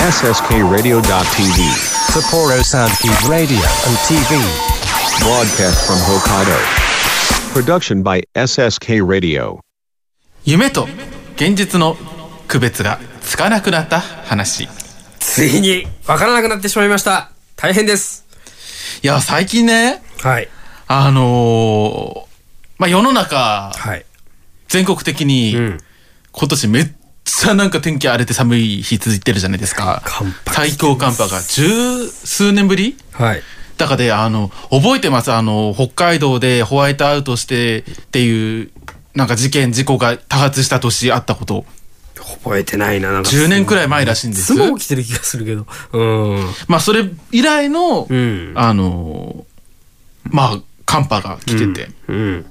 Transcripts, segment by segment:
SSKRadio.tv. Sapporo Soundkeep Radio and TV. Broadcast from Hokkaido. Production by SSK Radio. 夢と現実の区別がつかなくなった話。ついに分からなくなってしまいました。大変です。いや、最近ね、はい。あのーまあ、世の中、はい。全国的に、ん今年めっちゃなんか天気荒れて寒い日続いてるじゃないですか。寒波最強寒波が十数年ぶり？はい。だからで、あの、覚えてます？あの、北海道でホワイトアウトしてっていう、なんか事件、事故が多発した年あったこと。覚えてないな。なんか10年くらい前らしいんですいつも起きてる気がするけど。うん。まあ、それ以来の、んあの、まあ、寒波が来てて。うん。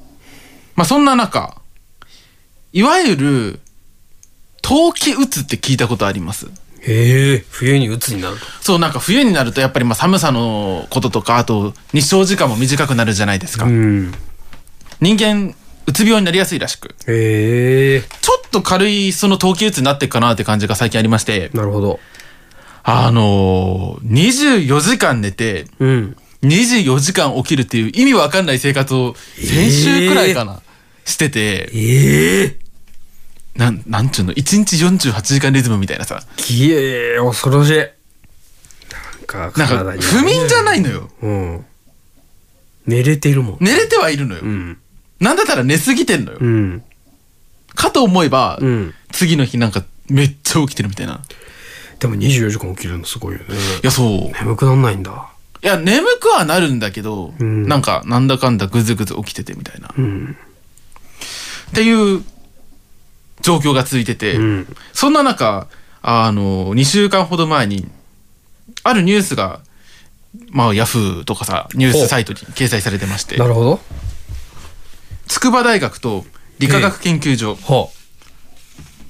まあ、そんな中、いわゆる、冬季うつって聞いたことありますへえ、冬に鬱になると。そう、なんか冬になるとやっぱりまあ寒さのこととか、あと日照時間も短くなるじゃないですか。うん。人間、うつ病になりやすいらしく。へえ、ちょっと軽いその冬季うつになっていくかなって感じが最近ありまして、なるほど。あのー、24時間寝て、うん。24時間起きるっていう意味わかんない生活を先週くらいかな、してて、ええなん、なんちゅうの、1日48時間リズムみたいなさ、きえー、恐ろしい。なんか、なんか。不眠じゃないのよ。うん。寝れてるもん。寝れてはいるのよ。うん。なんだったら寝すぎてんのよ。うん。かと思えば、うん。次の日なんかめっちゃ起きてるみたいな。でも24時間起きるのすごいよね。いや、そう。眠くなんないんだ。いや、眠くはなるんだけど、んなんか、なんだかんだぐずぐず起きててみたいな。うん。っていう状況が続いてて、うん。そんな中、あの、2週間ほど前に、あるニュースが、まあ、ヤフーとかさ、ニュースサイトに掲載されてましてな、るほど。筑波大学と理化学研究所、は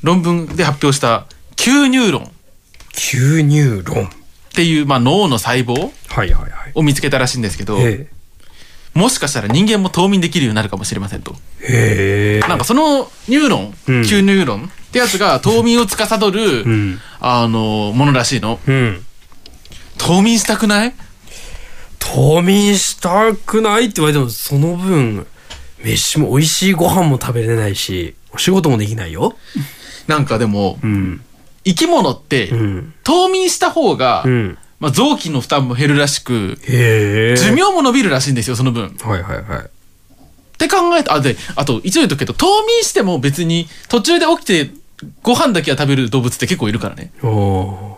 論文で発表した、吸入論っ吸入論。ていう、まあ、脳の細胞はいはいはい。を見つけたらしいんですけど、へもしかしたら人間も冬眠できるようになるかもしれませんと。え。へえ。なんかそのニューロン、ん吸入論ってやつが冬眠を司る、んあの、ものらしいの。うん。冬眠したくない？冬眠したくないって言われても、その分、飯も美味しいご飯も食べれないし、お仕事もできないよ。なんかでも、うん。生き物って、うん。冬眠した方が、うん。まあ、臓器の負担も減るらしく。寿命も伸びるらしいんですよ、その分。っはいはいはい。て考えた、あ、で、あと、一応言うとくけど、冬眠しても別に、途中で起きて、ご飯だけは食べる動物って結構いるからね。お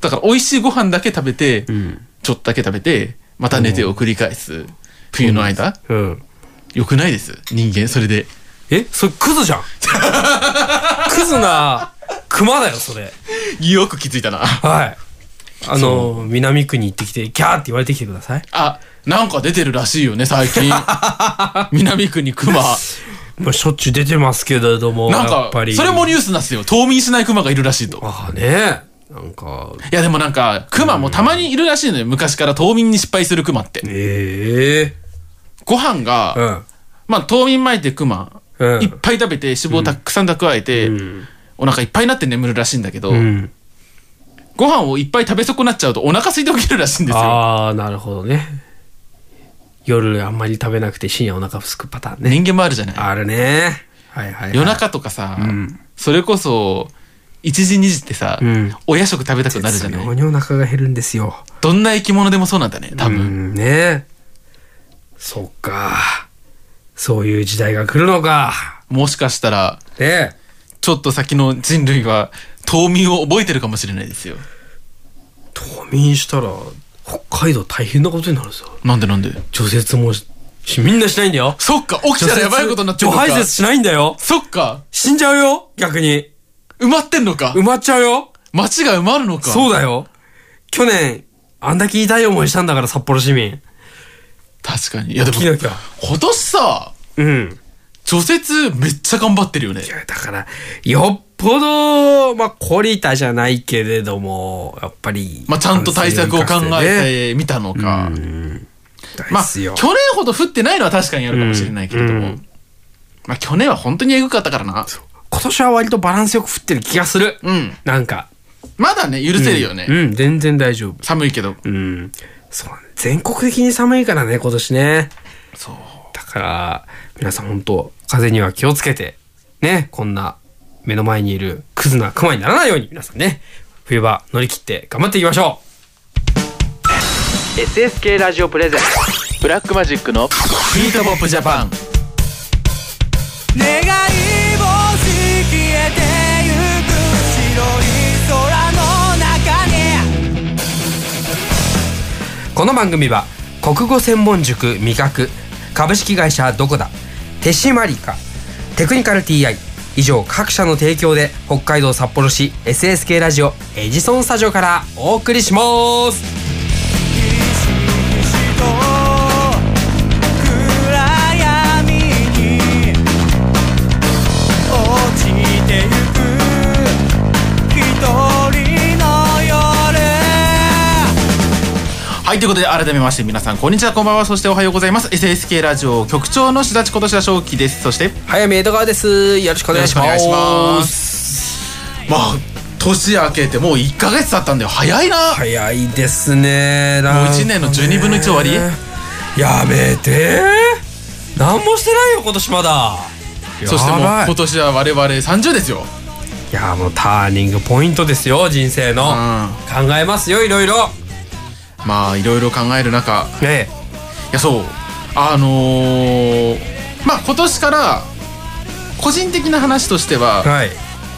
だから、美味しいご飯だけ食べて、ー。うん。ちょっとだけ食べて、また寝てを繰り返す。冬の間、うん。よくないです人間、それで。えそれクズじゃん。クズな熊だよ、それ。よく気づいたな。はい。あの、南区に行ってきて、ギャーって言われてきてください。あ、なんか出てるらしいよね、最近。南区に熊。まあ、しょっちゅう出てますけれども、なんか。それもニュースなんですよ。冬眠しない熊がいるらしいと。ああね。なんか、いや、でもなんか、熊もたまにいるらしいのよ。昔から冬眠に失敗する熊って。ええご飯が、うん。まあ、冬眠前って熊、うんいっぱい食べて脂肪たくさん蓄えて、お腹いっぱいになって眠るらしいんだけど、うん。ご飯をいっぱい食べ損なっちゃうとお腹空いて起きるらしいんですよ。ああ、なるほどね。夜あんまり食べなくて深夜お腹すくパターンね。人間もあるじゃない。あるね。はいはい、はい。夜中とかさ、んそれこそ、1時2時ってさ、うんお夜食食べたくなるじゃない？にお腹が減るんですよ。どんな生き物でもそうなんだね、多分。うん、ねそっか。そういう時代が来るのか。もしかしたら、ねちょっと先の人類は、冬眠を覚えてるかもしれないですよ。冬眠したら、北海道大変なことになるぞ。なんでなんで？除雪もみんなしないんだよ。そっか、起きたらやばいことになっちゃう除のか。排雪しないんだよ。そっか、死んじゃうよ逆に。埋まってんのか？埋。まっちゃうよ街が埋まるのか？そうだよ。去年、あんだけ痛い思いしたんだから、札幌市民。確かに。いやでも。今年さ、うん。除雪めっちゃ頑張ってるよねい。や、だから、よっぽど、まあ、懲りたじゃないけれども、やっぱり。まあ、ちゃんと対策を考ね。えてみたのか。まあ、ですよ。去年ほど降ってないのは確かにあるかもしれないけれども。うんまあ、去年は本当にエグかったからな。今年は割とバランスよく降ってる気がする。うん。なんか。まだね許せるよね、うん、全然大丈夫。寒いけどうん。そう全国的に寒いからね、今年ね。そうだから、皆さん本当風邪には気をつけて、ね、こんな目の前にいるクズな熊にならないように皆さんね、冬場乗り切って頑張っていきましょう !SSK ラジオプレゼンブラックマジックのヒートポップジャパン。願い星消えてゆく白い空の中にこの番組は国語専門塾味覚株式会社どこだ手締まりかテクニカル TI 以上各社の提供で北海道札幌市 SSK ラジオエジソンスタジオからお送りします。はいということで改めまして皆さんこんにちはこんばんは。そしておはようございます。SSK ラジオ局長のしだちことしだしょうきです。そして早見江戸川です。よろしくお願いします。ますまあ年明けてもう1ヶ月経ったんだよ。早いな、早いですね。もう一年の12分の1終わり？やめて。何もしてないよ今年まだ。そしてもう今年は我々30ですよ。いやもうターニングポイントですよ人生の、うん。考えますよいろいろまあいろいろ考える中。ねいやそう。あのーまあ今年から個人的な話としてははい。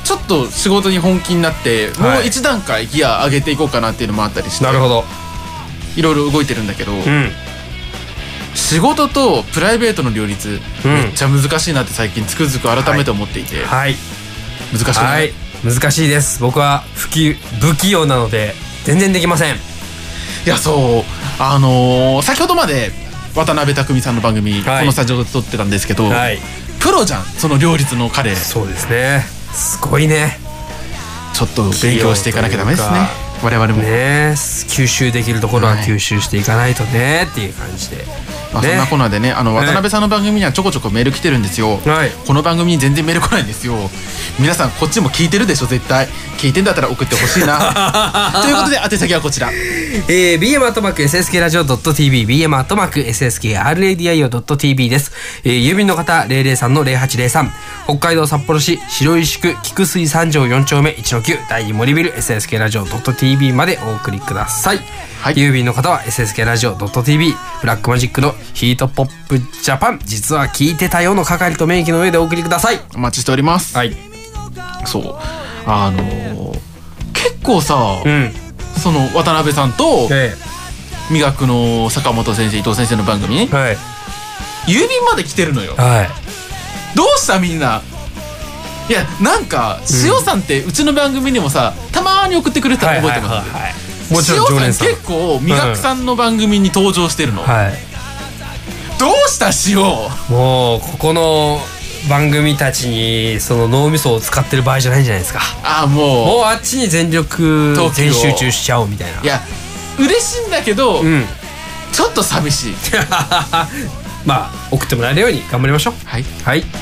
ちょっと仕事に本気になってもはい。う一段階ギア上げていこうかなっていうのもあったりしてなるほど。いろいろ動いてるんだけど、うん。仕事とプライベートの両立、うん。めっちゃ難しいなって最近つくづく改めて思っていて、はい。難しいな、はい。難しいです。僕は不器不器用なので全然できませんいやそうあのー先ほどまで渡辺匠さんの番組、はい。このスタジオで撮ってたんですけど、はい。プロじゃんその両立の彼。ちそうですね。すごいね。ょっと勉強していかなきゃダメですね。器我々も、ね。吸収できるところははい。吸収していかないとねっていう感じで。まあ、そんなコーナーでねあの渡辺さんの番組にはちょこちょこメール来てるんですよ、はい。この番組に全然メール来ないんですよ。皆さんこっちも聞いてるでしょ絶対。聞いてんだったら送ってほしいな。ということで宛先はこちら。えー、bm アットマーク ssk ラジオ .tv bm アットマーク sskradio.tv です、えー、郵便の方003の0803北海道札幌市白石区菊水三条4丁目1の9第2森ビル ssk ラジオ .tv までお送りください、はい。郵便の方は ssk ラジオ .tv ブラックマジックのヒートポップジャパン。実は聞いてたよの係と名義の上でお送りください。お待ちしております、はい。そう。あのー結構さ、うん。その渡辺さんとえ美学の坂本先生伊藤先生の番組はい。郵便まで来てるのよ。はい。どうしたみんな？いやなんか塩さんってうちの番組にもさたまーに送ってくれてたの覚えてます、はいはい。はいはいもちろん常連さん塩さん。結構美学さんの番組に登場してるの、はい。どうした塩もうここの番組たちにその脳みそを使ってる場合じゃないんじゃないですか。あもう。もうあっちに全力全集中しちゃおうみたいな。いや嬉しいんだけど、うん。ちょっと寂しい。まあ送ってもらえるように頑張りましょう。はい。はい「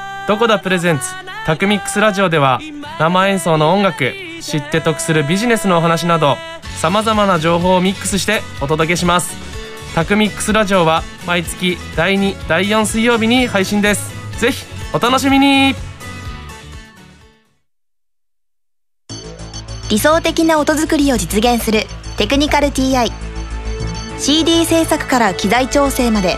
どこだプレゼンツ？タクミックスラジオでは生演奏の音楽知って得するビジネスのお話などさまざまな情報をミックスしてお届けします。タクミックスラジオは毎月第2第4水曜日に配信です。ぜひお楽しみに。理想的な音作りを実現するテクニカル TI CD 制作から機材調整まで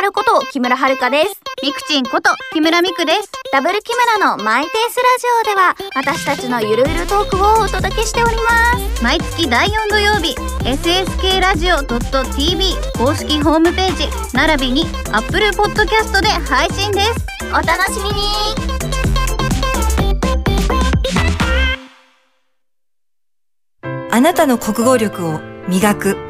キムハルこと木村遥です。ミクチンこと木村ミクです。ダブル木村のマイペースラジオでは私たちのゆるゆるトークをお届けしております。毎月第4土曜日、SSK ラジオ .tv 公式ホームページ並びに Apple Podcast で配信です。お楽しみにあなたの国語力を磨く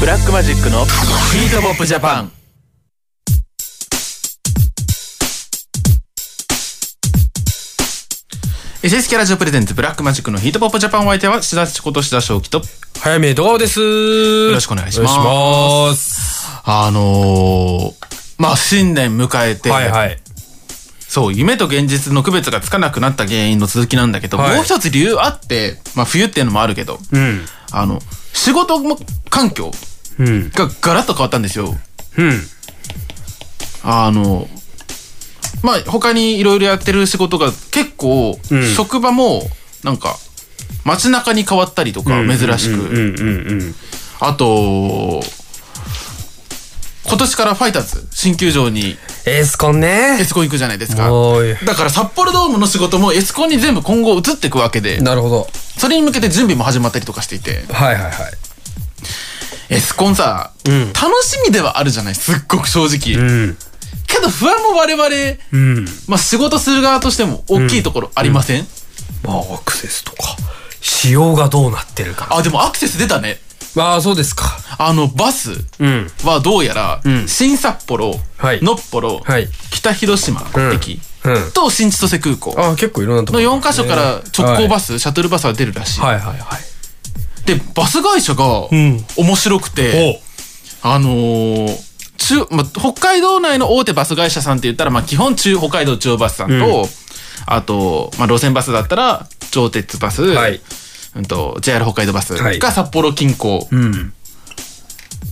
ブラックマジックのヒートポップジャパン SSK ラジオプレゼンツブラックマジックのヒートポップジャパンお相手は志田千こと志田正樹と早め動画です。よよろしくお願いしますます。あのー、まあ新年迎えて、はいはい。そう夢と現実の区別がつかなくなった原因の続きなんだけど、はいもう一つ理由あって、まあ冬っていうのもあるけど、うん。あの仕事環境うん。がガラッと変わったんですよ。うん。あの、まあ、他にいろいろやってる仕事が結構、うん職場も、なんか、街中に変わったりとか、珍しく。あと、今年からファイターズ、新球場にエースコンねエ。スコン行くじゃないですか。だから札幌ドームの仕事もエスコンに全部今後移っていくわけで、なるほど。それに向けて準備も始まったりとかしていて、はいはいはい。エスコンさ、うん楽しみではあるじゃない？すっごく正直。うん。けど不安も我々、うん。まあ仕事する側としても大きいところありません、まあ、アクセスとか、仕様がどうなってるか。あ、でもアクセス出たね。ああ、そうですか。あの、バスうん。はどうやら、うん新札幌、はいのっぽろ、はい。北広島うん駅、うん。と新千歳空港ああ、結構いろんなとこのろ、4カ所から直行バス、シャトルバスが出るらしい。はいはいはい。で、バス会社がん面白くて、あのー中、ま、北海道内の大手バス会社さんって言ったら、まあ、基本中、北海道中央バスさんと、うんあと、まあ、路線バスだったら、上鉄バス、はい。うんと、JR 北海道バスはいが札幌近郊。うん。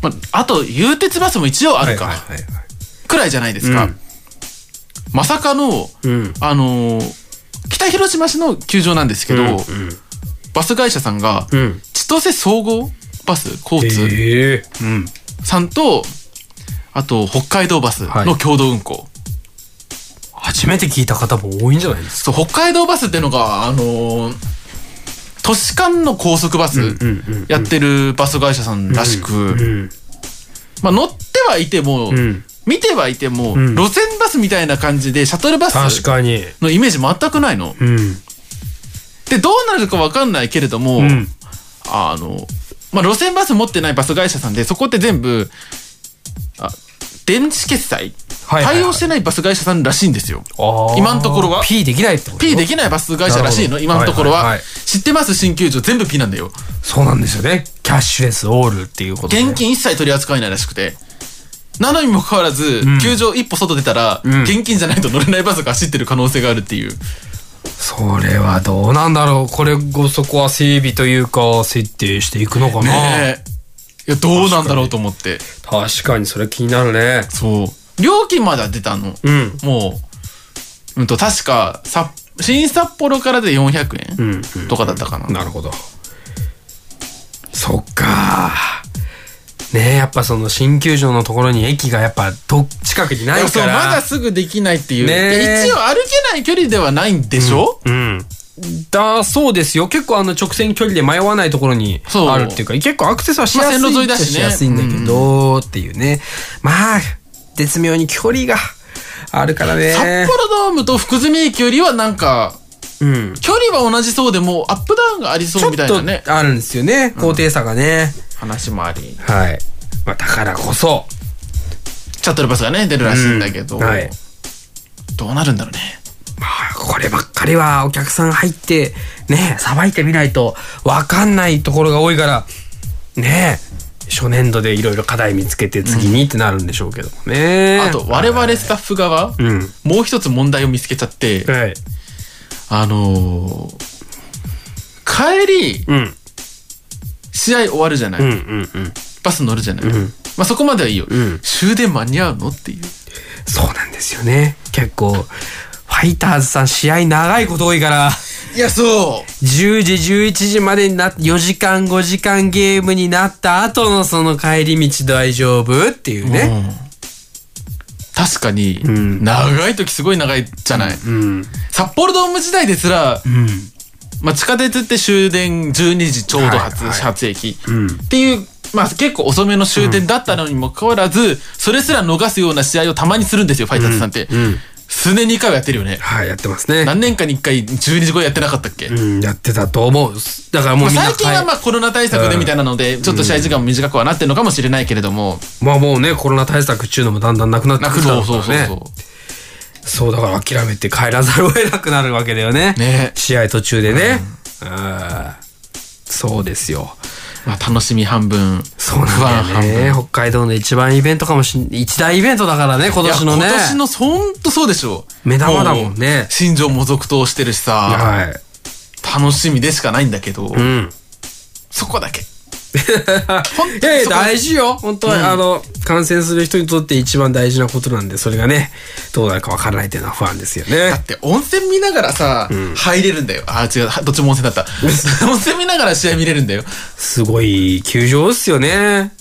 まあ、あと、有鉄バスも一応あるか、はいはいはいくらいじゃないですか。うんまさかの、うん。あのー北広島市の球場なんですけど、うんバス会社さんが、うん。千歳総合バス交通ええうん。さんと、あと、北海道バスの共同運行。初めて聞いた方も多いんじゃないですそう、北海道バスっていうのが、あのー都市間の高速バスやってるバス会社さんらしく、うん。まあ乗ってはいても、うん。見てはいても、うん路線バスみたいな感じでシャトルバス。のイメージ全くないの。うん。で、どうなるかわかんないけれども、うん。あの、まあ、路線バス持ってないバス会社さんで、そこって全部、あ電子決済、対応してないバス会社さんらしいんですよ。今のところは P できないってこと？P できないバス会社らしいの、今のところは,、知ってます新球場全部 P なんだよ。そうなんですよね。キャッシュレスオールっていうことで。現金一切取り扱えないらしくて。なのにもかかわらず、ん球場一歩外出たら、ん現金じゃないと乗れないバスが走ってる可能性があるっていう。それはどうなんだろう。これごそこは整備というか、設定していくのかな。ねえ。いや、どうなんだろうと思って。確かにそれ気になるね。そう。料金までは出たの。うん。もう、うんと、確か、さ新札幌からで400う円ん。とかだったかな。なるほど。そっか。ねえ、やっぱその新球場のところに駅がやっぱと近くにないやそう、から。まだすぐできないっていう。ねえ。一応歩けない距離ではないんでしょ、うん。だそうですよ。結構あの直線距離で迷わないところにあるっていうか結構アクセスはしやすい沿いだしねしやすいんだけど、っていうねまあ絶妙に距離があるからね。札幌ドームと福住駅よりはなんか、うん、距離は同じそうでもアップダウンがありそうみたいなね。あるんですよね高低差がね、話もあり。はい、まあ、だからこそシャトルバスがね、出るらしいんだけど、うんはいどうなるんだろうね。まあこればっかりはお客さん入って、ね、さばいてみないとわかんないところが多いから、ね、初年度でいろいろ課題見つけて次にってなるんでしょうけどもね。あと、我々スタッフ側、うん。もう一つ問題を見つけちゃって、はい。あのー帰り、うん。試合終わるじゃない、うんうんうん。バス乗るじゃない、うんまあそこまではいいよ、ん終電間に合うの？っていう。そうなんですよね。結構、ファイターズさん試合長いこと多いから、いや、そう10時、11時までにな、4時間、5時間ゲームになった後のその帰り道大丈夫？っていうね。確かに、ん。長い時すごい長いじゃない、うん。札幌ドーム時代ですら、うん。まあ、地下鉄って終電12時ちょうど発,、発駅、うん。っていう、まあ、結構遅めの終電だったのにもかかわらず、それすら逃すような試合をたまにするんですよ、ファイターズさんって。うん。数年に1回はやってるよね。はい、やってますね。何年かに1回12時超えやってなかったっけ、うん、やってたと思う。だからもうみんな最近はまあコロナ対策でみたいなので、ちょっと試合時間も短くはなってるのかもしれないけれども、まあもうね、コロナ対策っていうのもだんだんなくなってなくくるだろそううからね。そうそうそう。そう、だから諦めて帰らざるを得なくなるわけだよね。ね試合途中でね。あーそうですよ。まあ楽しみ半分、そうなんだよね。分。北海道の一番イベントかもしん一大イベントだからね、今年のね。今年のほんとそうでしょ。目玉だもんねう新庄も続投してるしさ、はい。楽しみでしかないんだけど、うん。そこだけ。いやいや、大事よ。本当は、あの、感染する人にとって一番大事なことなんで、それがね、どうなるかわからないっていうのは不安ですよねだっ。て温泉見ながらさ、入れるんだよ。あ、違う、どっちも温泉だった。温泉見ながら試合見れるんだよ。すごい球場っすよね。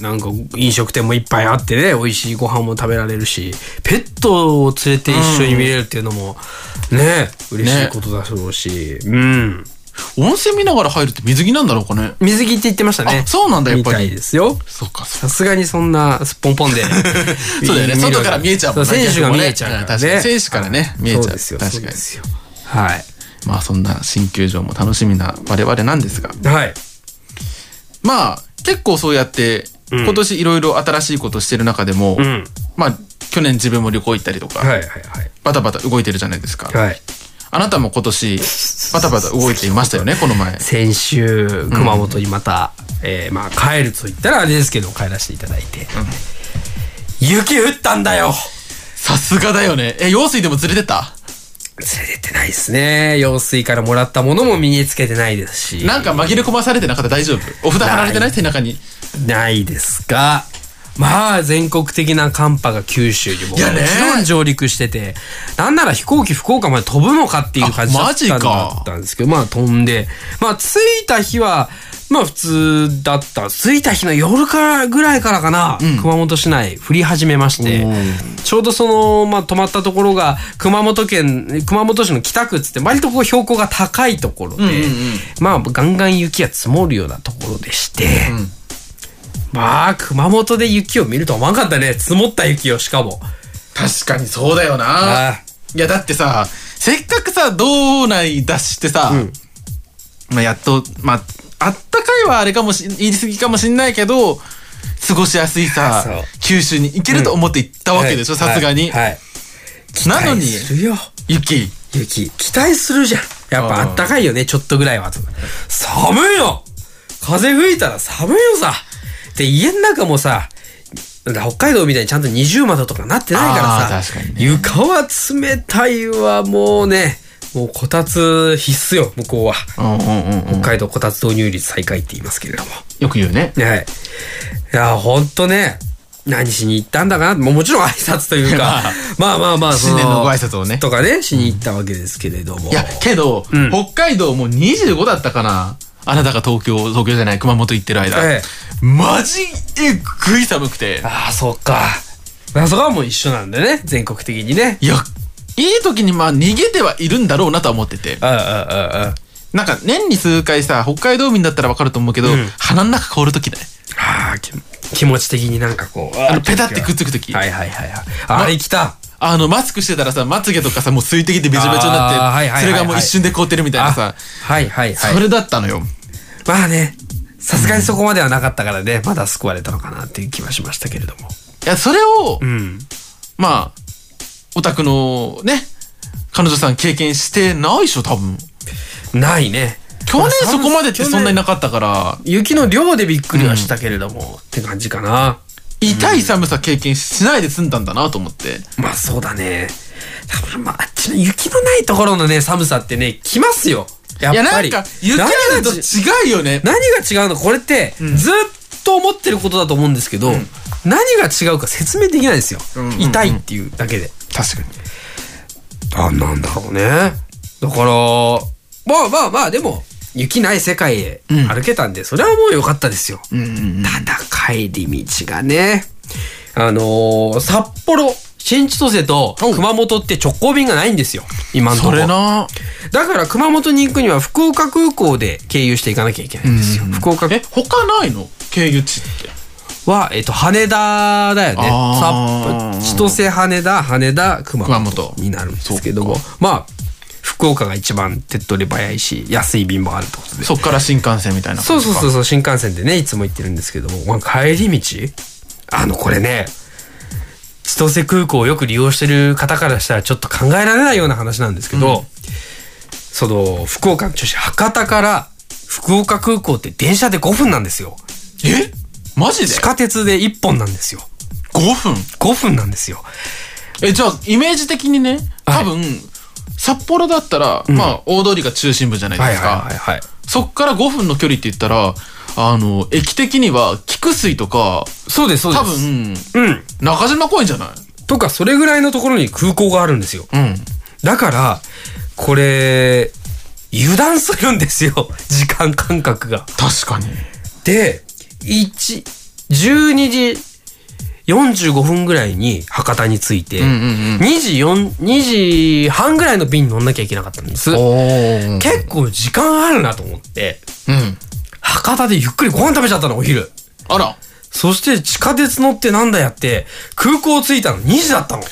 なんか飲食店もいっぱいあってね、美味しいご飯も食べられるし、ペットを連れて一緒に見れるっていうのも、ね、嬉しいことだろうし、うん。温泉見ながら入るって水着なんだろうかね。水着って言ってましたね。あそうなんだやっぱりみたいですよ。そうか、さすがにそんなすっぽんぽんで。そうだよね。外から見えちゃうもんそう選手が見えちゃうからね。確かに。選手からね、見えちゃう。そうですよ。確かに。はい。まあそんな新球場も楽しみな我々なんですが。はい。まあ結構そうやって、うん今年いろいろ新しいことしてる中でも、うん。まあ去年自分も旅行行ったりとか、はいはいはい。バタバタ動いてるじゃないですか。はい。あなたも今年バタバタ動いていましたよね、この前。先週、熊本にまた、えーまあ帰ると言ったらあれですけど、帰らせていただいて。雪降ったんだよさすがだよね。え、用水でも連れてった？連れてないですね。用水からもらったものも身につけてないですし。なんか紛れ込まされてなかった？大丈夫？お札貼られてない背中に？ないですが、まあ全国的な寒波が九州にも。もちろん上陸してて、なんなら飛行機福岡まで飛ぶのかっていう感じだったんかだったんですけど、まあ飛んで、まあ着いた日は、まあ普通だった。着いた日の夜からぐらいからかな、熊本市内降り始めまして、ちょうどその、まあ泊まったところが熊本県、熊本市の北区っつって割とこう標高が高いところで、まあガンガン雪が積もるようなところでして、まあ、熊本で雪を見るとは思わなかったね。積もった雪を、しかも。確かにそうだよな。あいや、だってさ、せっかくさ、道内出してさ、まあ、やっと、まあ、あったかいはあれかもし、言い過ぎかもしんないけど、過ごしやすいさ九州に行けると思って行ったわけでしょ、はいさすがに。はい。なのに。雪。雪。期待するじゃん。やっぱあったかいよね、ちょっとぐらいは。寒いよ風吹いたら寒いよさ。で、家の中もさ、北海道みたいにちゃんと二重窓とかなってないからさ、ね床は冷たいわ、もうね、もうこたつ必須よ、向こうは。うんうんうんうん。北海道こたつ導入率最下位って言いますけれども。よく言うね。はい。いや、ほんとね、何しに行ったんだかなもうもちろん挨拶というか、まあまあまあ、そ新年のご挨拶をねとかね、しに行ったわけですけれども。いや、けど、うん北海道もう25だったかな。あなたが東京、東京じゃない、熊本行ってる間。えマジえぐい寒くて。ああ、そっか。あそこはもう一緒なんだね、全国的にね。いや、いい時にまあ逃げてはいるんだろうなとは思ってて。ああ、ああ、ああ。なんか年に数回さ、北海道民だったらわかると思うけど、うん鼻の中凍る時だよ。ああ、き気持ち的になんかこう。あの、ペタってくっつく時。はいはいはいはい。あれ来た。あの、マスクしてたらさ、まつげとかさ、もう水滴でべちょべちょになって、あーはいはいはいはいそれがもう一瞬で凍ってるみたいなさ、はいはいはい。それだったのよ。まあね、さすがにそこまではなかったからね、まだ救われたのかなっていう気はしましたけれども。いや、それを、うん。まあ、オタクのね、彼女さん経験してないでしょ、多分。ないね。去年そこまでってそんなになかったから、雪の量でびっくりはしたけれども、って感じかな。痛い寒さ経験しないで済んだんだなと思って。まあそうだね。多分まあ、あっちの雪のないところのね、寒さってね、来ますよ。やっいや、ぱり。なんか、雪あると違うよね。何が違うの？これって、ずっと思ってることだと思うんですけど、何が違うか説明できないですよ。んうん痛いっていうだけで。確かに。あ、なんだろうね。だから、まあまあまあ、でも、雪ない世界へ歩けたんで、それはもう良かったですよ。ただ帰り道がね、あのー札幌、新千歳と熊本って直行便がないんですよ。今のところ。それなだから熊本に行くには福岡空港で経由していかなきゃいけないんですよ。福岡え、他ないの？経由地って。は、えっと、羽田だよね。千歳羽田、羽田、熊本になるんですけども。まあ、福岡が一番手っ取り早いし、安い便もあるってことで。そっから新幹線みたいなそうそうそうう。そう、新幹線でね、いつも行ってるんですけども、まあ、帰り道あの、これね、千歳空港をよく利用してる方からしたらちょっと考えられないような話なんですけど、その、福岡の中心、博多から福岡空港って電車で5分なんですよ。え？マジで？地下鉄で1本なんですよ。5分 ?5 分なんですよ。え、じゃあ、イメージ的にね、多分、札幌だったら、まあ、大通りが中心部じゃないですか。はいはいはいはい。そっから5分の距離って言ったら、あの、駅的には、菊水とか、そうです、そうです。多分、うん。中島公園じゃない？とか、それぐらいのところに空港があるんですよ。うん。だから、これ、油断するんですよ。時間感覚が。確かに。で、1、12時45分ぐらいに博多に着いて、うんうんうん2時4、2時半ぐらいの便に乗んなきゃいけなかったんです。お結構時間あるなと思って、うん。博多でゆっくりご飯食べちゃったの、お昼。あら。そして地下鉄乗ってなんだやって、空港着いたの2時だったの。え？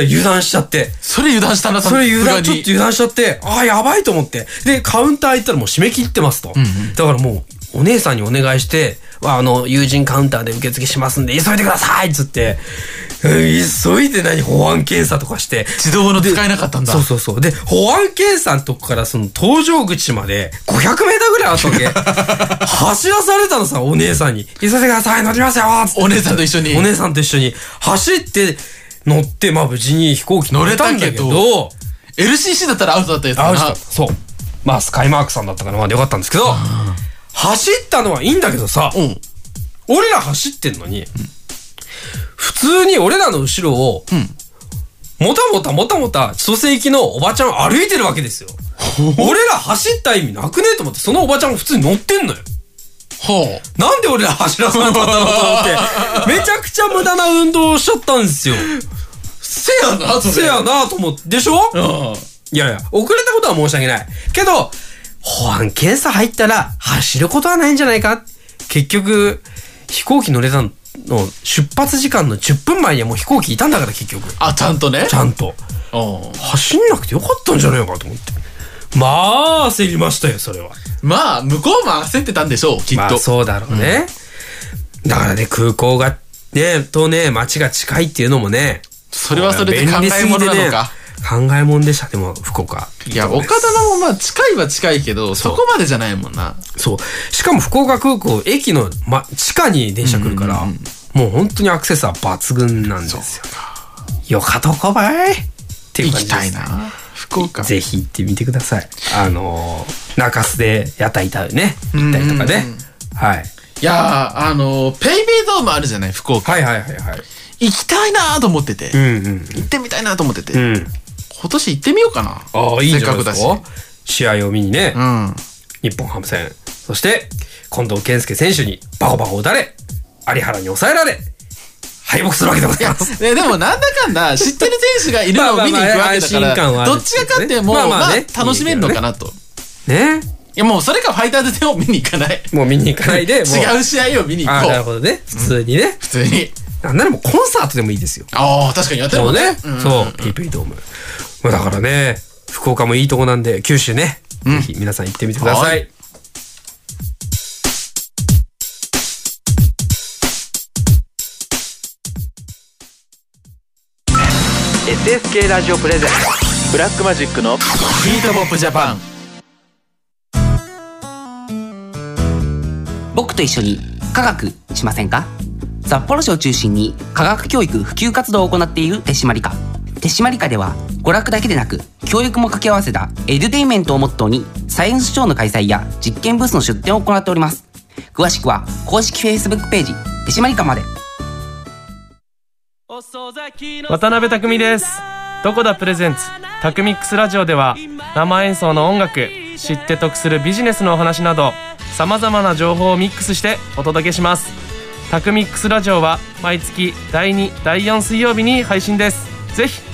油断しちゃって。それ油断したな、それ油断、ちょっと油断しちゃって、ああ、やばいと思って。で、カウンター行ったらもう締め切ってますと。だからもう、お姉さんにお願いして、あの、友人カウンターで受付しますんで、急いでくださいっつって、うん急いで何保安検査とかして。自動の使えなかったんだ。そうそうそう。で、保安検査のとこからその搭乗口まで500メーターぐらいあったわけ。走らされたのさ、お姉さんに。急いでください、乗りますよお姉さんと一緒にお姉さんと一緒に走って乗って、まあ無事に飛行機乗れたんだけど、LCC だったらアウトだったやつだな。そう。まあスカイマークさんだったからまあよかったんですけど、走ったのはいいんだけどさ、俺ら走ってんのに、普通に俺らの後ろを、もたもたもたもた千歳行きのおばちゃん歩いてるわけですよ。俺ら走った意味なくねえと思って、そのおばちゃんも普通に乗ってんのよ。ほなんで俺ら走らさなかったのと思って、めちゃくちゃ無駄な運動をしちゃったんですよ。せやな。せやなと思って。でしょ？いやいや、遅れたことは申し訳ない。けど、保安検査入ったら走ることはないんじゃないか？結局、飛行機乗れたの、出発時間の10分前にはもう飛行機いたんだから結局。あ、ちゃんとね？ちゃんと。走んなくてよかったんじゃないかと思って。まあ、焦りましたよ、それは。まあ、向こうも焦ってたんでしょう、きっと。まあ、そうだろうね。だからね、空港が、ね、とね、街が近いっていうのもね。それはそれで考え物なのか。考え物でした、でも、福岡。いや、岡田もまあ近いは近いけど、そこまでじゃないもんな。そう。しかも福岡空港、駅の、ま、地下に電車来るから、もう本当にアクセスは抜群なんですよ。よかとこばいっていう感じです、ね。行きたいな。福岡。ぜひ行ってみてください。あのー、中洲で屋台食べね、行ったりとかね。はい。いやー、あのー、ペイペイドームあるじゃない、福岡。はいはいはいはい。行きたいなーと思ってて。うんうん。行ってみたいなと思ってて。うん。今年行ってみようかな。ああ、いいじゃないですかか。試合を見にね。うん。日本ハム戦。そして、近藤健介選手にバコバコ打たれ、有原に抑えられ、敗北するわけでございます。ね、でもなんだかんだ 知ってる選手がいるのを見に行くわけだかまあまあまあ安心感はら、どっちが勝っても、まあまあまあね楽しめるのかなと。ねいやもうそれかファイターズ戦を見に行かない。もう見に行かないで。違う試合を見に行ああ、こう。なるほどね。普通にね。普通に。なんならもうコンサートでもいいですよ。ああ、確かにやってるもんね。そうね。そう、ペイペイドーム。まあだからね、福岡もいいとこなんで、九州ね、ぜひ皆さん行ってみてくださ。はい。SSK ラジオ presents。ブラックマジックのビートポップジャパン。僕と一緒に科学しませんか？札幌市を中心に科学教育普及活動を行っている手締まり課手締まり課では娯楽だけでなく教育も掛け合わせたエデュテインメントをモットーにサイエンスショーの開催や実験ブースの出展を行っております。詳しくは公式 Facebook ページ手締まり課まで。渡辺匠です。どこだプレゼンツ？タクミックスラジオでは生演奏の音楽知って得するビジネスのお話などさまざまな情報をミックスしてお届けします。タクミックスラジオは毎月第2第4水曜日に配信です。ぜひ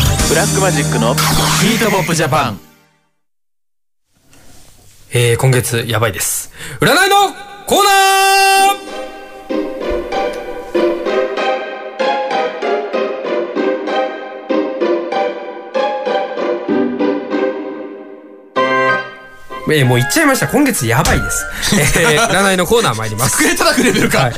ブラックマジックのビートポップジャパンえー、今月やばいです。占いのコーナーえー、もう言っちゃいました。今月やばいです。えー、占いのコーナー参ります。机叩くレベルか。はい。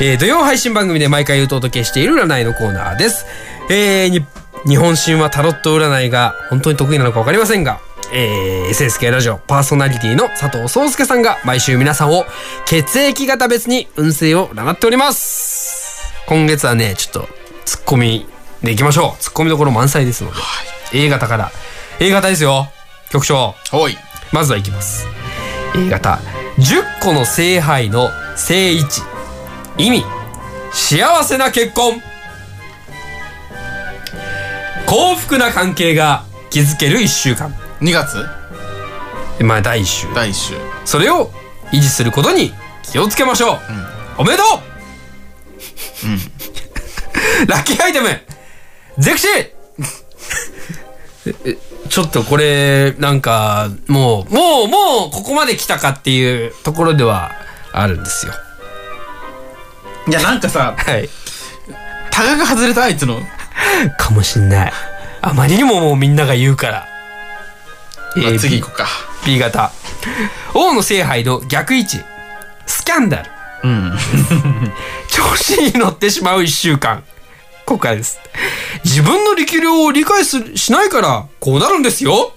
えー、土曜配信番組で毎回お届けしている占いのコーナーです。えー、に、日本神話タロット占いが本当に得意なのかわかりませんが、えー、SSK ラジオパーソナリティの佐藤壮介さんが毎週皆さんを血液型別に運勢を占っております。今月はね、ちょっとツッコミでいきましょう。ツッコミどころ満載ですので。A 型から。A 型ですよ。局長。はい。まずはいきます。A 型。10個の聖杯の正位置。意味。幸せな結婚。幸福な関係が築ける1週間。2月？まあ第1週。第1週。それを維持することに気をつけましょう。おめでとう、ラッキーアイテムゼクシーえちょっとこれ、なんか、もう、もう、もう、ここまで来たかっていうところではあるんですよ。いや、なんかさ、はい。タガが外れたあいつの。かもしんない。あまりにももうみんなが言うから。まあ次行こうか。B 型。王の聖杯の逆位置。スキャンダル。うん。調子に乗ってしまう一週間。ここからです。自分の力量を理解すしないから、こうなるんですよ。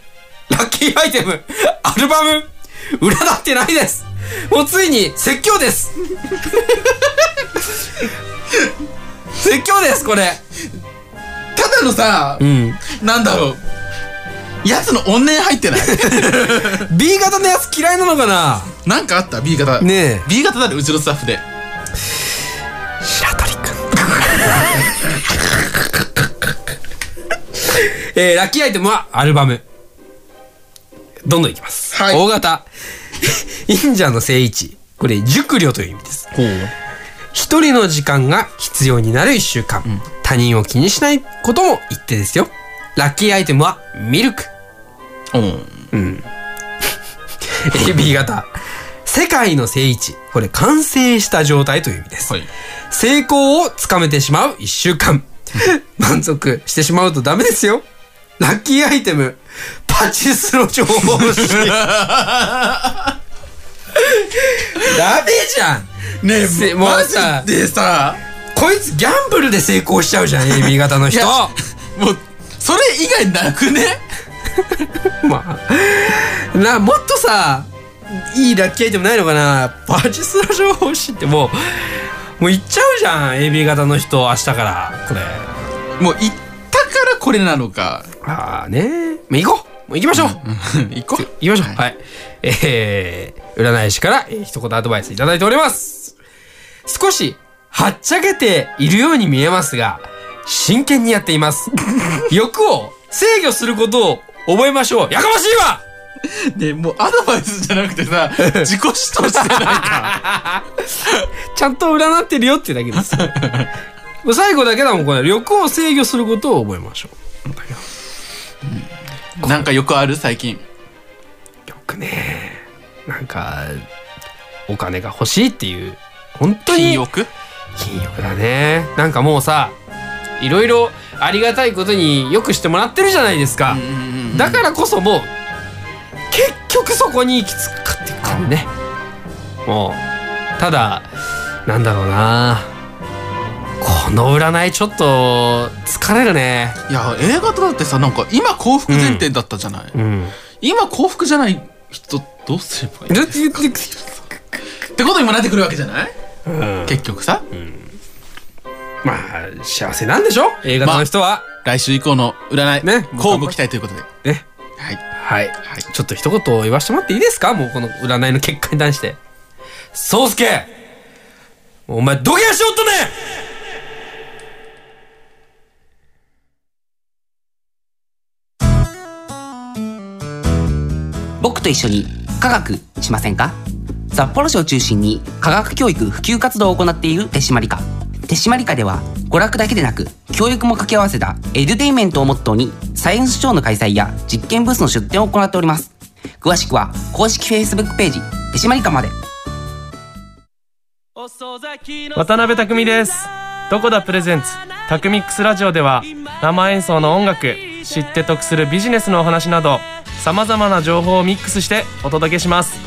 ラッキーアイテム、アルバム、占ってないです。もうついに説教です。説教です、これ。ただのさ、うん。なんだろう。やつの怨念入ってない？B 型のやつ嫌いなのかな？なんかあった ?B 型。ねえ。B 型だね、うちのスタッフで。白鳥くん。えー、ラッキーアイテムはアルバム。どんどんいきます。はい大型。忍者の聖一。これ、熟慮という意味です。一人の時間が必要になる一週間。他人を気にしないことも言ってですよ。ラッキーアイテムはミルク。うん。うん。AB 型。世界の聖一。これ、完成した状態という意味です。はい。成功をつかめてしまう一週間。満足してしまうとダメですよ。ラッキーアイテム、パチスロ情報誌。ダメじゃんねえせもうでさこいつギャンブルで成功しちゃうじゃん AB 型の人。もうそれ以外なくね？まあ。なもっとさいいラッキーアイテムないのかな？パーチスラ情報誌ってもうもう行っちゃうじゃん AB 型の人明日からこれ。もう行ったからこれなのか。ああね。もう行こう。もう行きましょう、行こう。行きましょう。はい、えー、占い師から、えー一言アドバイスいただいております。少しはっちゃけているように見えますが真剣にやっています 欲を制御することを覚えましょうやかましいわねもうアドバイスじゃなくてさ 自己主張してないか ちゃんと占ってるよってだけです。最後だけだもん、これ。欲を制御することを覚えましょなんかよくある？最近う。よくね。なんか、お金が欲しいっていう、本当に。金欲？金欲だね。なんかもうさ、いろいろありがたいことによくしてもらってるじゃないですか。だからこそもう、結局そこに行き着くかっていう感じね。もう、ただ、なんだろうな。この占いちょっと疲れるね。いや A 型だってさなんか今幸福前提だったじゃない、うん。今幸福じゃない人どうすればいい？ってことにもなってくるわけじゃない、結局さ、まあ、幸せなんでしょ ?A 型の人は。来週以降の占いね交互期待ということでね。はいはい。ちょっと一言言わせてもらっていいですか？もうこの占いの結果に対して。宗介お前土下座しよっとね僕と一緒に科学しませんか？札幌市を中心に科学教育普及活動を行っている手締まり課手締まり課では娯楽だけでなく教育も掛け合わせたエデュテインメントをモットーにサイエンスショーの開催や実験ブースの出展を行っております。詳しくは公式 Facebook ページ手締まり課まで。渡辺匠です。どこだプレゼンツ。タクミックスラジオでは生演奏の音楽知って得するビジネスのお話などさまざまな情報をミックスしてお届けします。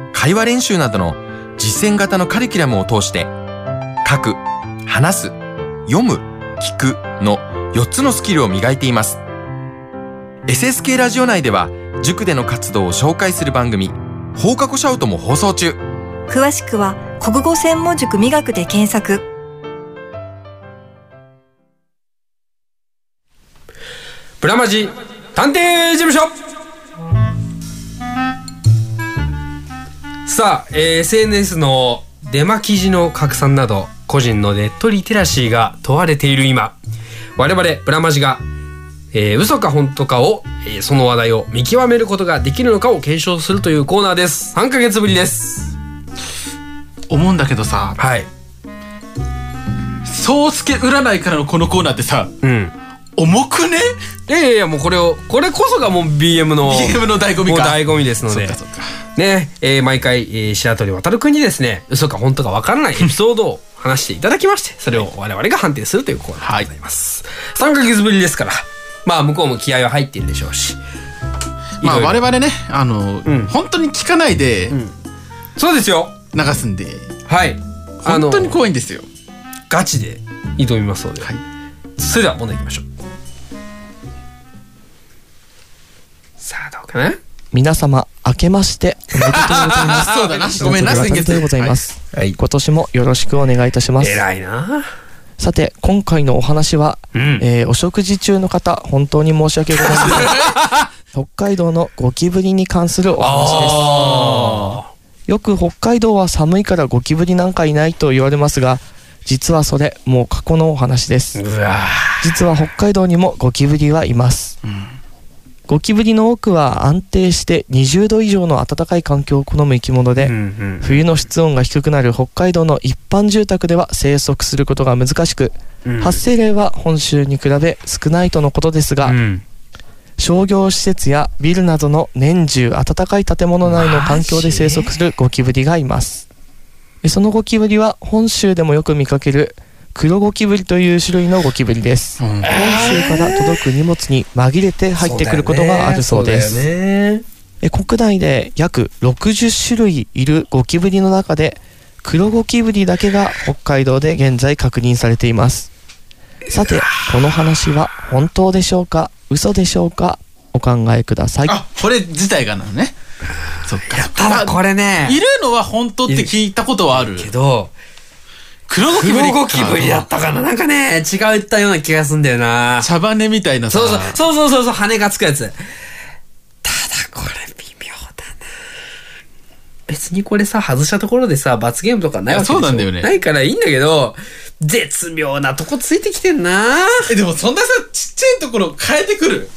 会話練習などの実践型のカリキュラムを通して書く、話す、読む、聞くの4つのスキルを磨いています。SSK ラジオ内では塾での活動を紹介する番組放課後シャウトも放送中。詳しくは国語専門塾磨くで検索プラマジ探偵事務所さあ、えー SNS のデマ記事の拡散など個人のネットリテラシーが問われている今。我々プラマジが、えー嘘か本当かを、えーその話題を見極めることができるのかを検証するというコーナーです。3ヶ月ぶりです。思うんだけどさはい。宗介占いからのこのコーナーってさうん重くね？いやいやいやもうこれをこれこそがもう BM の BM の醍醐味か。もう醍醐味ですので。そっかそっか。ねえー毎回、えー白鳥渡くんにですね。嘘か本当かわからないエピソードを話していただきましてそれを我々が判定するというコーナーでございます、3ヶ月ぶりですから。まあ向こうも気合は入っているでしょうし。まあいろいろ。我々ねあの、本当に聞かないでそうですよ。流すんで。はい。あの本当に怖いんですよ。ガチで挑みますので、それでは問題いきましょうかな？皆様明けましておめでとうございます。そうだな。ごめんな先月でございます、今年もよろしくお願いいたします。偉いな。さて今回のお話は、えーお食事中の方本当に申し訳ございません。北海道のゴキブリに関するお話です。よく北海道は寒いからゴキブリなんかいないと言われますが実はそれもう過去のお話です。実は北海道にもゴキブリはいます、ゴキブリの多くは安定して20度以上の暖かい環境を好む生き物で、冬の室温が低くなる北海道の一般住宅では生息することが難しく、うん。発生例は本州に比べ少ないとのことですが、商業施設やビルなどの年中暖かい建物内の環境で生息するゴキブリがいます。でそのゴキブリは本州でもよく見かける黒ゴキブリという種類のゴキブリです、本州から届く荷物に紛れて入ってくることがあるそうです。え国内で約60種類いるゴキブリの中で黒ゴキブリだけが北海道で現在確認されています。さてこの話は本当でしょうか？嘘でしょうか？お考えください。これ自体がなのね。そっか。ただこれね。いるのは本当って聞いたことはあるけど黒ゴキブリか。黒ゴキブリだったかな。なんかね違ったような気がすんだよな。茶羽みたいなさ。そうそうそうそうそうそう羽がつくやつ。ただこれ微妙だな。別にこれさ外したところでさ罰ゲームとかないわけそうなんだよね。ないからいいんだけど絶妙なとこついてきてんな。えでもそんなさちっちゃいところ変えてくる？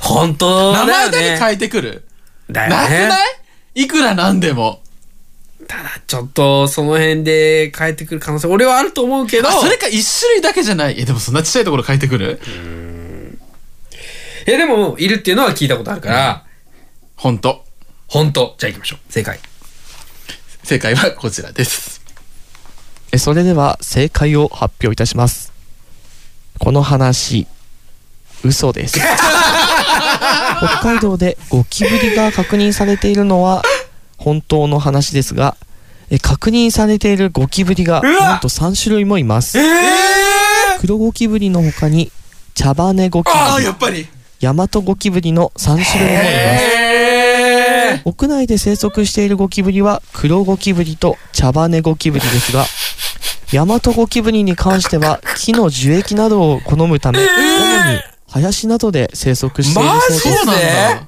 本当だよね。名前だけ変えてくる？だよね。なくない？いくらなんでもちょっとその辺で変えてくる可能性俺はあると思うけど。あそれか一種類だけじゃない？えでもそんなちっちゃいところ変えてくる？いやでもいるっていうのは聞いたことあるから、本当。本当。じゃあ行きましょう。正解。正解はこちらです。えそれでは正解を発表いたします。この話嘘です。北海道でゴキブリが確認されているのは本当の話ですがえ確認されているゴキブリがなんと3種類もいます、黒ゴキブリの他に茶羽ゴキブリやっぱり。ヤマトゴキブリの3種類もいます。屋内で生息しているゴキブリは黒ゴキブリと茶羽ゴキブリですがヤマトゴキブリに関しては木の樹液などを好むため、主に林などで生息しているそうです。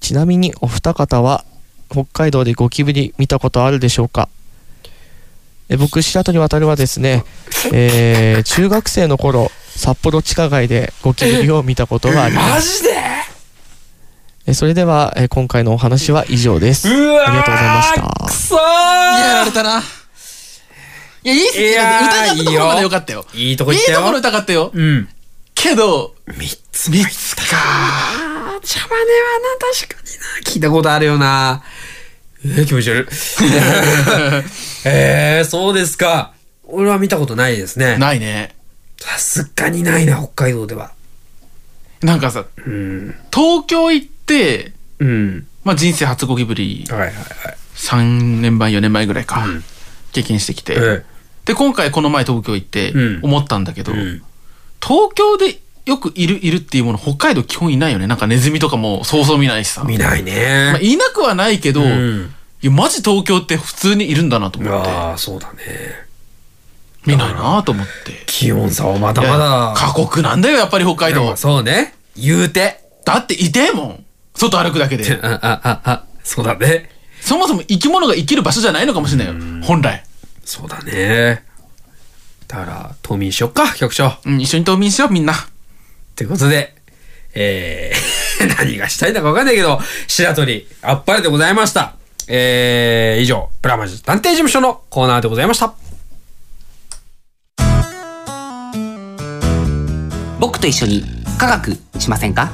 ちなみにお二方は北海道でゴキブリ見たことあるでしょうか？え僕白鳥渉はですね、えー中学生の頃札幌地下街でゴキブリを見たことがあります。ジで？えそれでは、え今回のお話は以上です。ありがとうございました。くそやられたな。いやいいっすいやー疑ったところまでよかったよ。いいとこ行ったよ。いいところ疑ったよ。うん。けど三つ三つかあー茶羽はな確かにな。聞いたことあるよな。えー、気持ち悪い。えー、そうですか。俺は見たことないですね。ないね。さすがにないな北海道では。なんかさうん。東京行ってうん。まあ人生初ゴキブリ。はいはいはい。3年前4年前ぐらいか、経験してきて、えで今回この前東京行ってうん。思ったんだけど、ん。東京でよくいるいるっていうもの北海道基本いないよね。なんかネズミとかもそうそう見ないしさ。見ないね、まあ、いなくはないけど、うん。いやマジ東京って普通にいるんだなと思って。ああそうだね。見ないなと思って。気温差はまだまだ。過酷なんだよやっぱり北海道。そうね。言うて。だっていてえもん。外歩くだけで。ああああそうだね。そもそも生き物が生きる場所じゃないのかもしれないよ。本来。そうだね。だから冬眠しよっか局長。うん一緒に冬眠しようみんなってことでえー、何がしたいんだかわかんないけど白鳥あっぱれでございました。えー、以上プラマジ探偵事務所のコーナーでございました。僕と一緒に科学しませんか？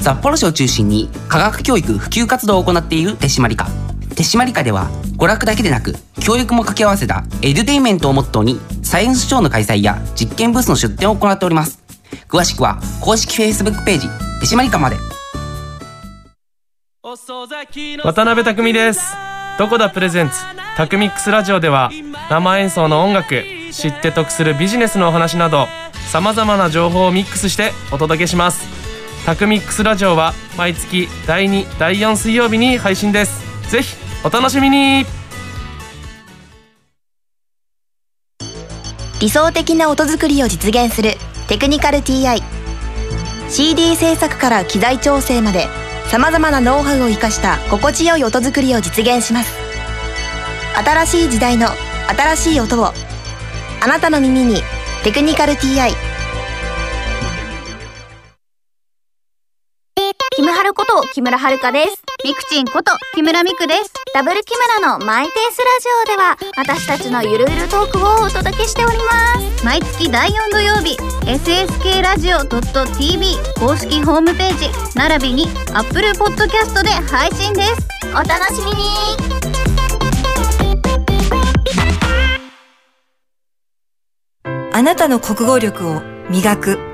札幌市を中心に科学教育普及活動を行っている手締まり課手締まり課では娯楽だけでなく教育も掛け合わせたエデュテインメントをモットーにサイエンスショーの開催や実験ブースの出展を行っております。詳しくは公式 Facebook ページ手締まり課まで。渡辺匠です。どこだプレゼンツ。タクミックスラジオでは生演奏の音楽知って得するビジネスのお話などさまざまな情報をミックスしてお届けします。タクミックスラジオは毎月第2第4水曜日に配信です。ぜひお楽しみに。理想的な音作りを実現するテクニカル TI CD 制作から機材調整までさまざまなノウハウを生かした心地よい音作りを実現します。新しい時代の新しい音をあなたの耳に「テクニカル TI」こと木村遥です。ミクチンこと木村ミクです。ダブル木村のマイペースラジオでは私たちのゆるゆるトークをお届けしております。毎月第4土曜日、SSK ラジオ .tv 公式ホームページ、並びに Apple Podcast で配信です。お楽しみにあなたの国語力を磨く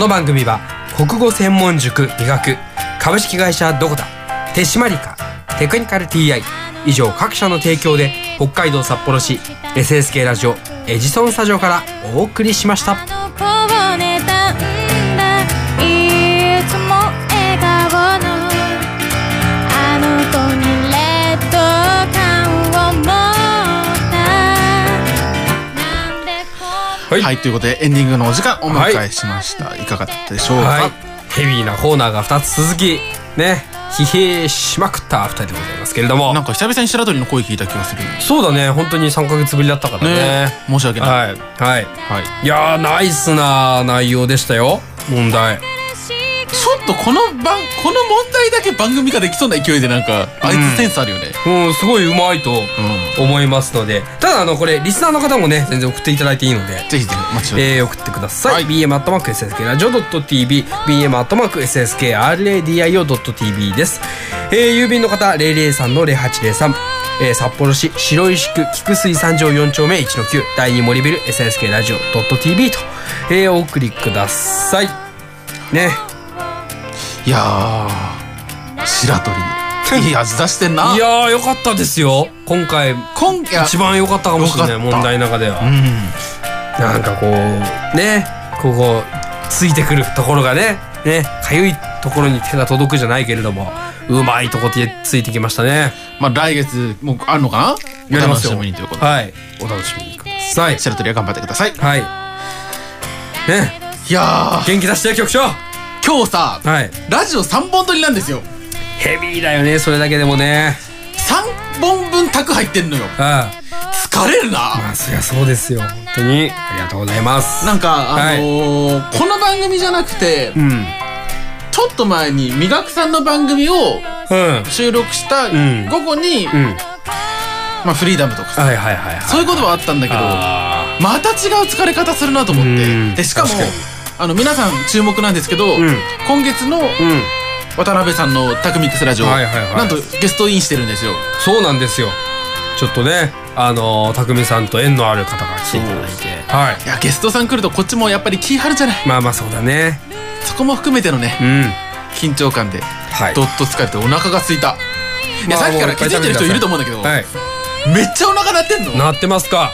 この番組は国語専門塾医学株式会社どこだ手締まりかテクニカル TI 以上各社の提供で北海道札幌市 SSK ラジオエジソンスタジオからお送りしました。ったはい、ということでエンディングのお時間お迎えしました、い、かがだったでしょうか、はい。ヘビーなコーナーが2つ続きね疲弊しまくった2人でございますけれども。なんか久々に白鳥の声聞いた気がする。そうだね。本当に3ヶ月ぶりだったからね。ね申し訳ない。はい。はい、い、やーナイスな内容でしたよ。問題とこの番この問題だけ番組ができそうな勢いでなんかあいつセンスあるよね、うんすごいうまいと思いますので、ただあのこれリスナーの方もね全然送っていただいていいので。ぜひぜひお待ちしております。えー、送ってください、BM アットマーク SSK ラジオ .tv BM アットマーク SSK RADIO.tv です、えー、郵便の方003の0803えー、札幌市白石区菊水三条4丁目1の9第2森ビル SSK ラジオ .tv と、えー、お送りください。ねいやー白鳥。いい味出してんな。いやーよかったですよ。今回今一番良かったかもしれない問題の中では、うん。なんかこうねここついてくるところがねねかゆいところに手が届くじゃないけれどもうまいとこでついてきましたね。まあ来月もあるのかな？やりますよ。お楽しみにということで。はい。お楽しみに。ください。白鳥は頑張ってください。はい。ね。いやー。元気出して局長今日さ、はい。ラジオ3本撮りなんですよ。ヘビーだよねそれだけでもね。3本分タク入ってんのよ。あ疲れるな。まあそりゃそうですよ。本当に。ありがとうございます。なんかあのーこの番組じゃなくて、うん。ちょっと前に磨くさんの番組をうん。収録したん。午後に、うん。まあ、フリーダムとかさ。はいはいはいはい。そういうことはあったんだけどあまた違う疲れ方するなと思って。うん。でしかもあの皆さん注目なんですけど、ん。今月のうん。渡辺さんの「タクミックスラジオ」はいはいはい。なんとゲストインしてるんですよ。そうなんですよ。ちょっとねあの匠さんと縁のある方が来ていただいて。はい。いやゲストさん来るとこっちもやっぱり気張るじゃない？まあまあそうだね。そこも含めてのねうん。緊張感ではい。どっと疲れてお腹が空いた。いやまあさっきから気づいてる人いると思うんだけど、はい。めっちゃお腹鳴ってんの？よなってますか？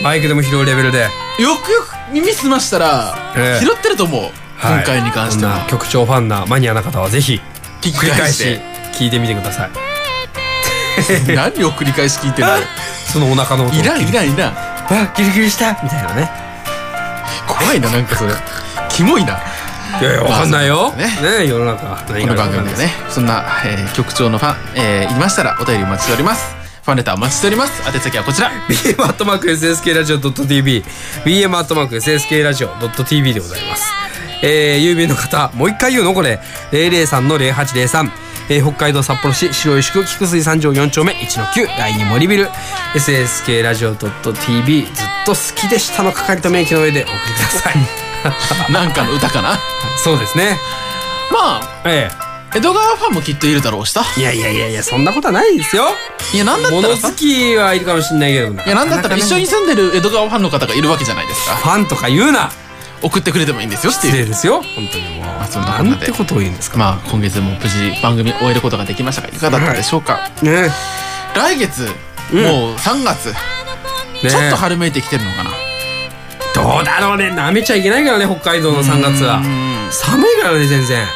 マイクでも拾うレベルで。くよく耳澄ましたら、ええ。拾ってると思う、今回に関しては。そんな局長ファンなマニアな方はぜひ聞き繰り返し返して聞いてみてください。何を繰り返し聞いてるの？よそのお腹の音をいらんいらんいらん。あギリギリした。みたいなね。怖いななんかそれ。キモいな。いやいやわかんないよ。ね。ね世の中。何この番組でねそんな、えー局長のファン、えーいましたらお便りお待ちしておりますファンレターお待ちしております。宛先はこちら。BM アットマーク SSK ラジオ .tv BM アットマーク SSK ラジオ .tv でございます。えー、郵便の方もう一回言うのこれ。003の0803えー北海道札幌市白石区菊水三条4丁目。1の9第2森ビル。SSK ラジオ .tv ずっと好きでしたの係と名義の上でお送りください。なんかの歌かな？そうですね。まあえ江戸川ファンもきっといるだろうしさ。えいやいやいやいやそんなことはないですよ。いやなんだったらさ。物好きはいるかもしんないけどいやなんだったら一緒に住んでる江戸川ファンの方がいるわけじゃないですか。ファンとか言うな。送ってくれてもいいんですよっていう。失礼ですよ本当にもう、まあそんなこんななんでてことを言うんですか。まあ今月も無事番組終えることができましたがい。かがだったでしょうか、ね来月、もう3月、ね。ちょっと春めいてきてるのかな。どうだろうね。舐めちゃいけないからね北海道の3月は。寒いからね全然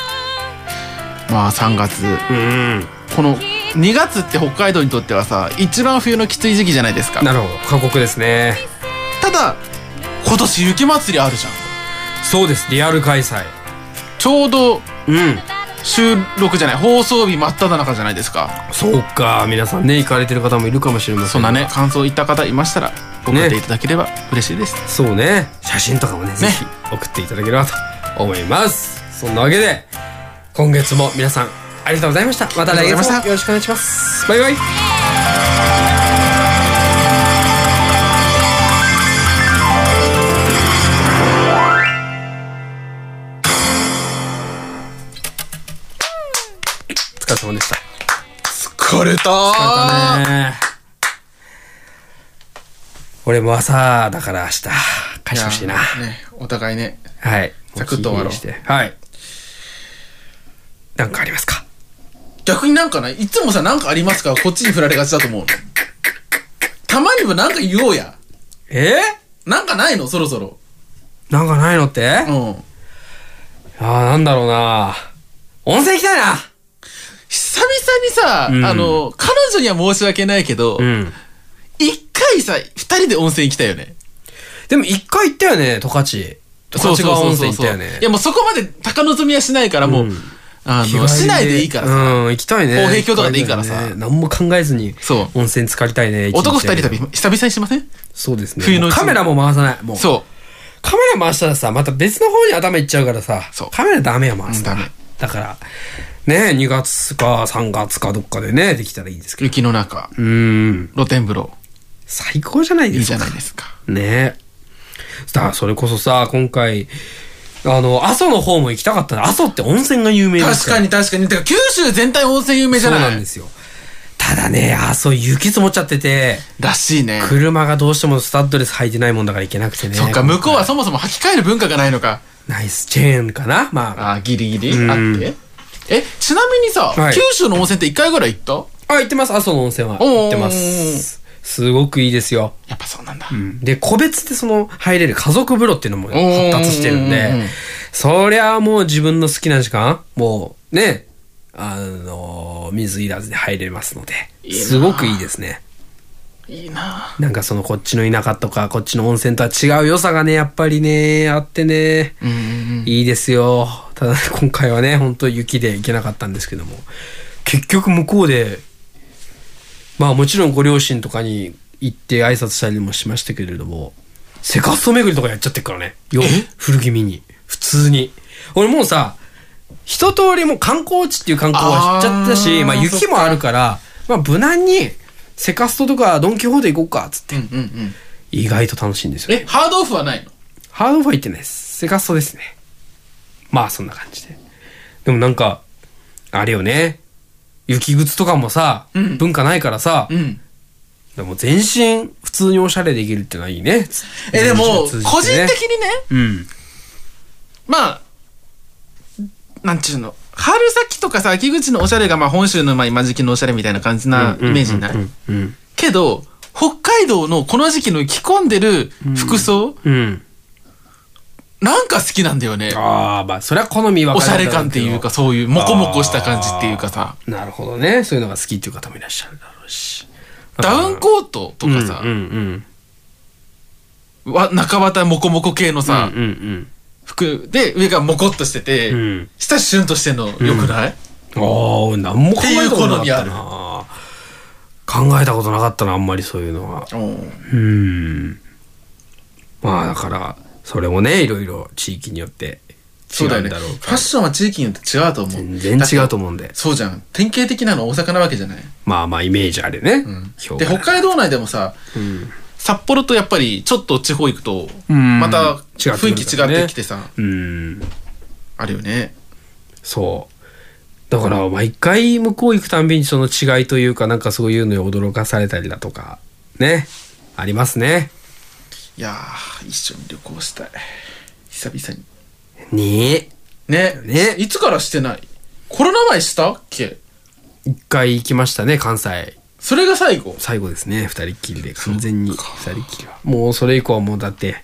まあ3月。うん。この2月って北海道にとってはさ一番冬のきつい時期じゃないですか。なるほど。過酷ですね。ただ今年雪まつりあるじゃん。そうです。リアル開催。ちょうどうん。収録じゃない。放送日真っ只中じゃないですか。そうか。皆さんね行かれてる方もいるかもしれませんそんなね感想言った方いましたら送っていただければ嬉しいです、そうね。写真とかもね。ぜひ送っていただければと思います。そんなわけで今月も皆さんありがとうございました。また来月もよろしくお願いします。バイバイ。お疲れ様でした。疲れた。ー疲れたね。俺も朝だから明日返してほしいな。やねお互いね。はい。サクッと終わろう。はい。なんかありますか？逆になんかない？いつもさなんかありますか？こっちに振られがちだと思うの。たまにはなんか言おうや。え？なんかないの？そろそろ。なんかないのって？うん。ああ、なんだろうな。温泉行きたいな。久々にさ、うん。あの彼女には申し訳ないけどうん。一、回さ二人で温泉行きたいよね。でも一回行ったよね、十勝。十勝川温泉行ったよね。い。やもうそこまで高望みはしないからもう、あ日帰りの市内でいいからさ、うん、行きたいね。豊平峡とかでいいからさね何も考えずにそう温泉浸かりたいね。男二人旅久々にしません？そうですね。冬のカメラも回さない。もう。そカメラ回したらさ、また別の方に頭いっちゃうからさ、そうカメラダメよ、回すのうんダメだから、ね2月か3月かどっかでね、できたらいいですけど。雪の中うーん。露天風呂最高じゃないいいじですか。ゃないですかねだからそれこそさ、今回、あの、阿蘇の方も行きたかったな。阿蘇って温泉が有名です確かに確かにてか九州全体温泉有名じゃない？そうなんですよ。ただね、阿蘇雪積もっちゃってて、らしいね車がどうしてもスタッドレス履いてないもんだから行けなくてね。そっか向こうはそもそも履き替える文化がないのかナイスチェーンかな？まあ。あギリギリ？うんあってえちなみにさ、はい九州の温泉って一回ぐらい行った？あ、行ってます。阿蘇の温泉は。行ってます。すごくいいですよ。やっぱそうなんだ、で、個別でその入れる家族風呂っていうのも発達してるんうんうんでうん、そりゃもう自分の好きな時間、もうね、あの、水いらずで入れますので、すごくいいですね。いいな。なんかそのこっちの田舎とかこっちの温泉とは違う良さがね、やっぱりね、あってね、うんうんうん。いいですよ。ただ今回はね、本当雪で行けなかったんですけども、結局向こうで、まあもちろんご両親とかに行って挨拶したりもしましたけれども、セカスト巡りとかやっちゃってるからね。よ、古気味に。普通に。俺もうさ、一通りもう観光地っていう観光は知っちゃったし、あーまあ雪もあるから、まあ無難にセカストとかドンキホーテ行こうか、つって。うんうんうん意外と楽しいんですよ。え？ハードオフはないの？ハードオフは行ってないです。セカストですね。まあそんな感じで。でもなんか、あれよね。雪靴とかもさ、うん。文化ないからさ、うん。でも全身普通におしゃれできるってのはいいね。えでも個人的にねうん。まあなんちゅうの春先とかさ秋口のおしゃれがまあ本州のまあ今時期のおしゃれみたいな感じなイメージにない、うん。うんけど北海道のこの時期の着込んでる服装、うん。うん。なんか好きなんだよねああ、まあそれは好みはおしゃれ感っていうかそういうモコモコした感じっていうかさなるほどね。そういうのが好きっていう方もいらっしゃるだろうし。ダウンコートとかさ、うんうんわ中綿モコモコ系のうん。さ、うんうん服で上がモコっとしてて、うん。うん。下シュンとしてんのよくない、ああ、なんも考えたことなかったな。考えたことなかったな、あんまりそういうのは。うん。まあだから、それもね、いろいろ地域によって違そうだよねうんだろうファッションは地域によって違うと思う全然違うと思うんで。そうじゃん典型的なのは大阪なわけじゃない、まあまあイメージあるね。で北海道内でもさうん。札幌とやっぱりちょっと地方行くとうんまた雰囲気違ってきてさ、うん。あるよねそう。だから毎回向こう行くたんびにその違いというかなんかそういうのに驚かされたりだとか、ね。ありますね。いやー、一緒に旅行したい。久々に。ねね。ねいつからしてない？コロナ前したっけ？一回行きましたね、関西。それが最後？最後ですね、二人っきりで。完全に二人っきりは。もうそれ以降はもうだって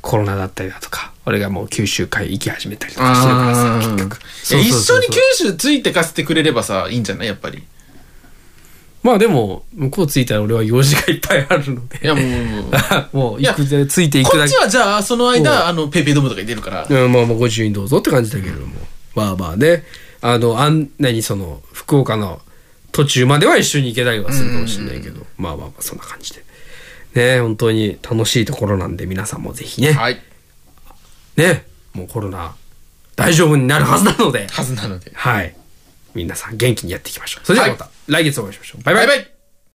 コロナだったりだとか、俺がもう九州会行き始めたりとかしてるからさ、結局。いや一緒に九九州ついてかせてくれればさ、いいんじゃない？やっぱり。まあでも、向こう着いたら俺は用事がいっぱいあるので。いやもうもう行くぜ、つ いていくだけこっち。はじゃあ、そのうん間、あの、ペイペイドームとかに出るから。うん、まあまあご自由にどうぞって感じだけれども。まあまあね。あの、あんなにその、福岡の途中までは一緒に行けたりはするかもしれないけど、まあまあまあそんな感じで。ね本当に楽しいところなんで皆さんもぜひね。はい。ねもうコロナ大丈夫になるはずなので。はずなので。はい。皆さん元気にやっていきましょう。それではまた、来月お会いしましょう。バイバイ。バイバイ